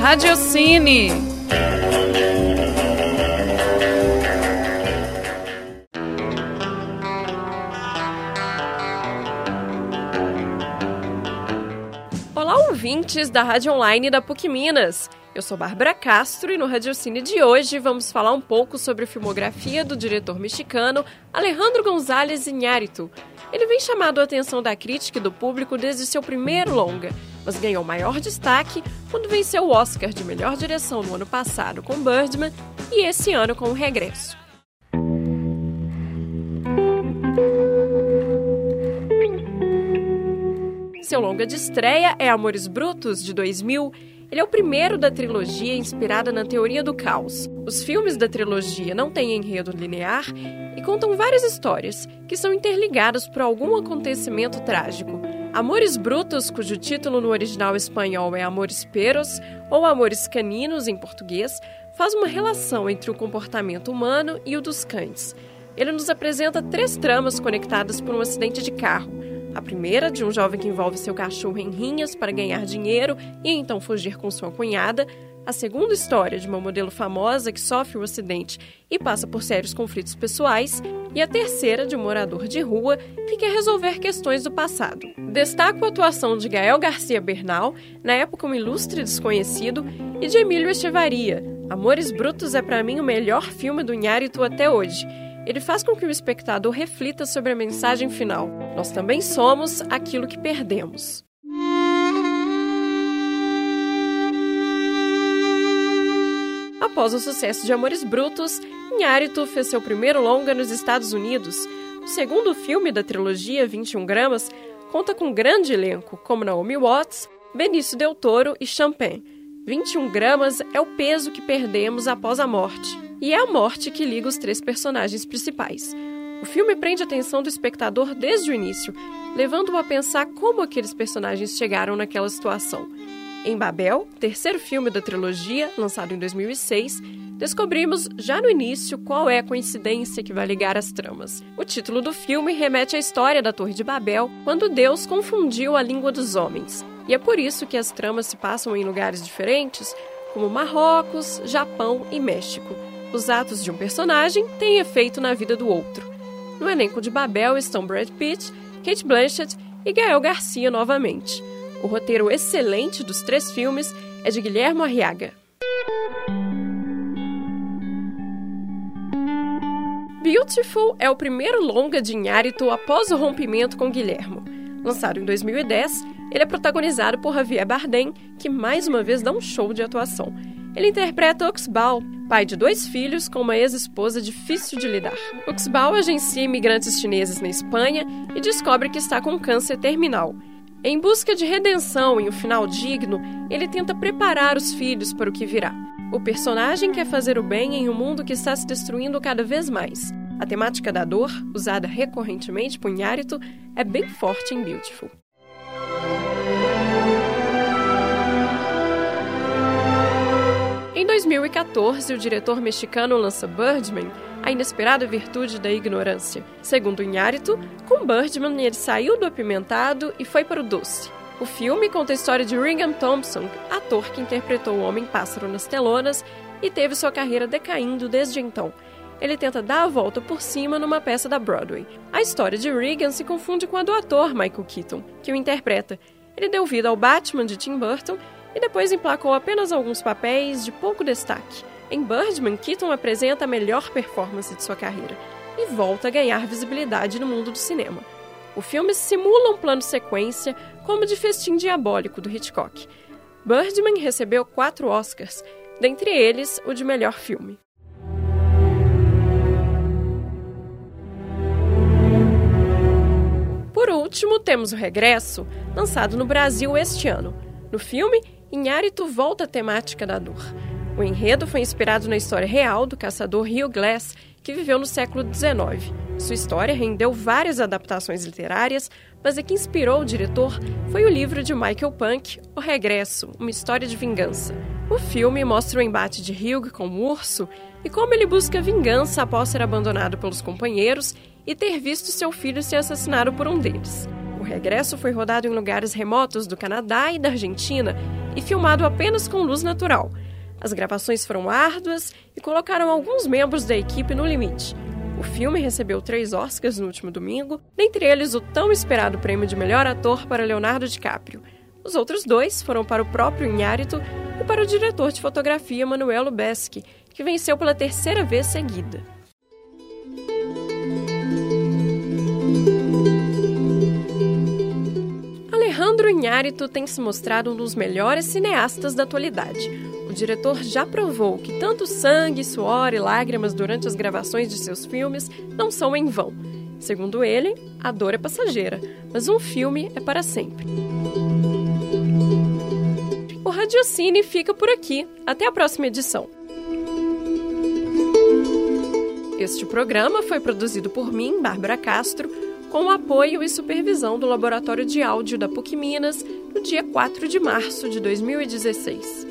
Radiocine. Olá, ouvintes da Rádio Online da PUC Minas. Eu sou Bárbara Castro e no Radiocine de hoje vamos falar um pouco sobre a filmografia do diretor mexicano Alejandro González Iñárritu. Ele vem chamado a atenção da crítica e do público desde seu primeiro longa, mas ganhou maior destaque quando venceu o Oscar de melhor direção no ano passado com Birdman e esse ano com O Regresso. Seu longa de estreia é Amores Brutos, de 2000. Ele é o primeiro da trilogia inspirada na teoria do caos. Os filmes da trilogia não têm enredo linear e contam várias histórias que são interligadas por algum acontecimento trágico. Amores Brutos, cujo título no original espanhol é Amores Peros ou Amores Caninos em português, faz uma relação entre o comportamento humano e o dos cães. Ele nos apresenta três tramas conectadas por um acidente de carro a primeira, de um jovem que envolve seu cachorro em rinhas para ganhar dinheiro e então fugir com sua cunhada. A segunda história, de uma modelo famosa que sofre um acidente e passa por sérios conflitos pessoais. E a terceira, de um morador de rua que quer resolver questões do passado. Destaco a atuação de Gael Garcia Bernal, na época um ilustre desconhecido, e de Emílio Estevaria. Amores Brutos é para mim o melhor filme do Inhárito até hoje ele faz com que o espectador reflita sobre a mensagem final. Nós também somos aquilo que perdemos. Após o sucesso de Amores Brutos, Inhárito fez seu primeiro longa nos Estados Unidos. O segundo filme da trilogia 21 Gramas conta com um grande elenco, como Naomi Watts, Benício Del Toro e Champagne. 21 gramas é o peso que perdemos após a morte e é a morte que liga os três personagens principais. O filme prende a atenção do espectador desde o início, levando-o a pensar como aqueles personagens chegaram naquela situação. Em Babel, terceiro filme da trilogia, lançado em 2006, descobrimos já no início qual é a coincidência que vai ligar as tramas. O título do filme remete à história da Torre de Babel, quando Deus confundiu a língua dos homens. E é por isso que as tramas se passam em lugares diferentes, como Marrocos, Japão e México os atos de um personagem têm efeito na vida do outro. No elenco de Babel estão Brad Pitt, Kate Blanchett e Gael Garcia novamente. O roteiro excelente dos três filmes é de Guilherme Arriaga. Beautiful é o primeiro longa de Inhárito após o rompimento com Guilhermo. Lançado em 2010, ele é protagonizado por Javier Bardem, que mais uma vez dá um show de atuação. Ele interpreta Oxbal, pai de dois filhos com uma ex-esposa difícil de lidar. Oxbal agencia imigrantes chineses na Espanha e descobre que está com câncer terminal. Em busca de redenção e um final digno, ele tenta preparar os filhos para o que virá. O personagem quer fazer o bem em um mundo que está se destruindo cada vez mais. A temática da dor, usada recorrentemente por Inhárito, é bem forte em Beautiful. 2014, o diretor mexicano lança Birdman, A Inesperada Virtude da Ignorância. Segundo Inhárito, com Birdman ele saiu do apimentado e foi para o doce. O filme conta a história de Ringham Thompson, ator que interpretou o Homem-Pássaro nas telonas e teve sua carreira decaindo desde então. Ele tenta dar a volta por cima numa peça da Broadway. A história de Regan se confunde com a do ator Michael Keaton, que o interpreta. Ele deu vida ao Batman de Tim Burton e depois emplacou apenas alguns papéis de pouco destaque. Em Birdman, Keaton apresenta a melhor performance de sua carreira e volta a ganhar visibilidade no mundo do cinema. O filme simula um plano sequência como de festim diabólico do Hitchcock. Birdman recebeu quatro Oscars, dentre eles o de melhor filme. Por último, temos o Regresso, lançado no Brasil este ano. No filme, Inhárito volta à temática da dor. O enredo foi inspirado na história real do caçador Hugh Glass, que viveu no século XIX. Sua história rendeu várias adaptações literárias, mas a que inspirou o diretor foi o livro de Michael Punk, O Regresso, uma história de vingança. O filme mostra o embate de Hugh com o urso e como ele busca vingança após ser abandonado pelos companheiros e ter visto seu filho ser assassinado por um deles. regresso foi rodado em lugares remotos do Canadá e da Argentina e filmado apenas com luz natural. As gravações foram árduas e colocaram alguns membros da equipe no limite. O filme recebeu três Oscars no último domingo, dentre eles o tão esperado prêmio de melhor ator para Leonardo DiCaprio. Os outros dois foram para o próprio Inhárito e para o diretor de fotografia Manuel Lubezki, que venceu pela terceira vez seguida. Alejandro Inhárito tem se mostrado um dos melhores cineastas da atualidade. O diretor já provou que tanto sangue, suor e lágrimas durante as gravações de seus filmes não são em vão. Segundo ele, a dor é passageira, mas um filme é para sempre. O Radiocine fica por aqui. Até a próxima edição. Este programa foi produzido por mim, Bárbara Castro, com o apoio e supervisão do Laboratório de Áudio da PUC Minas, no dia 4 de março de 2016.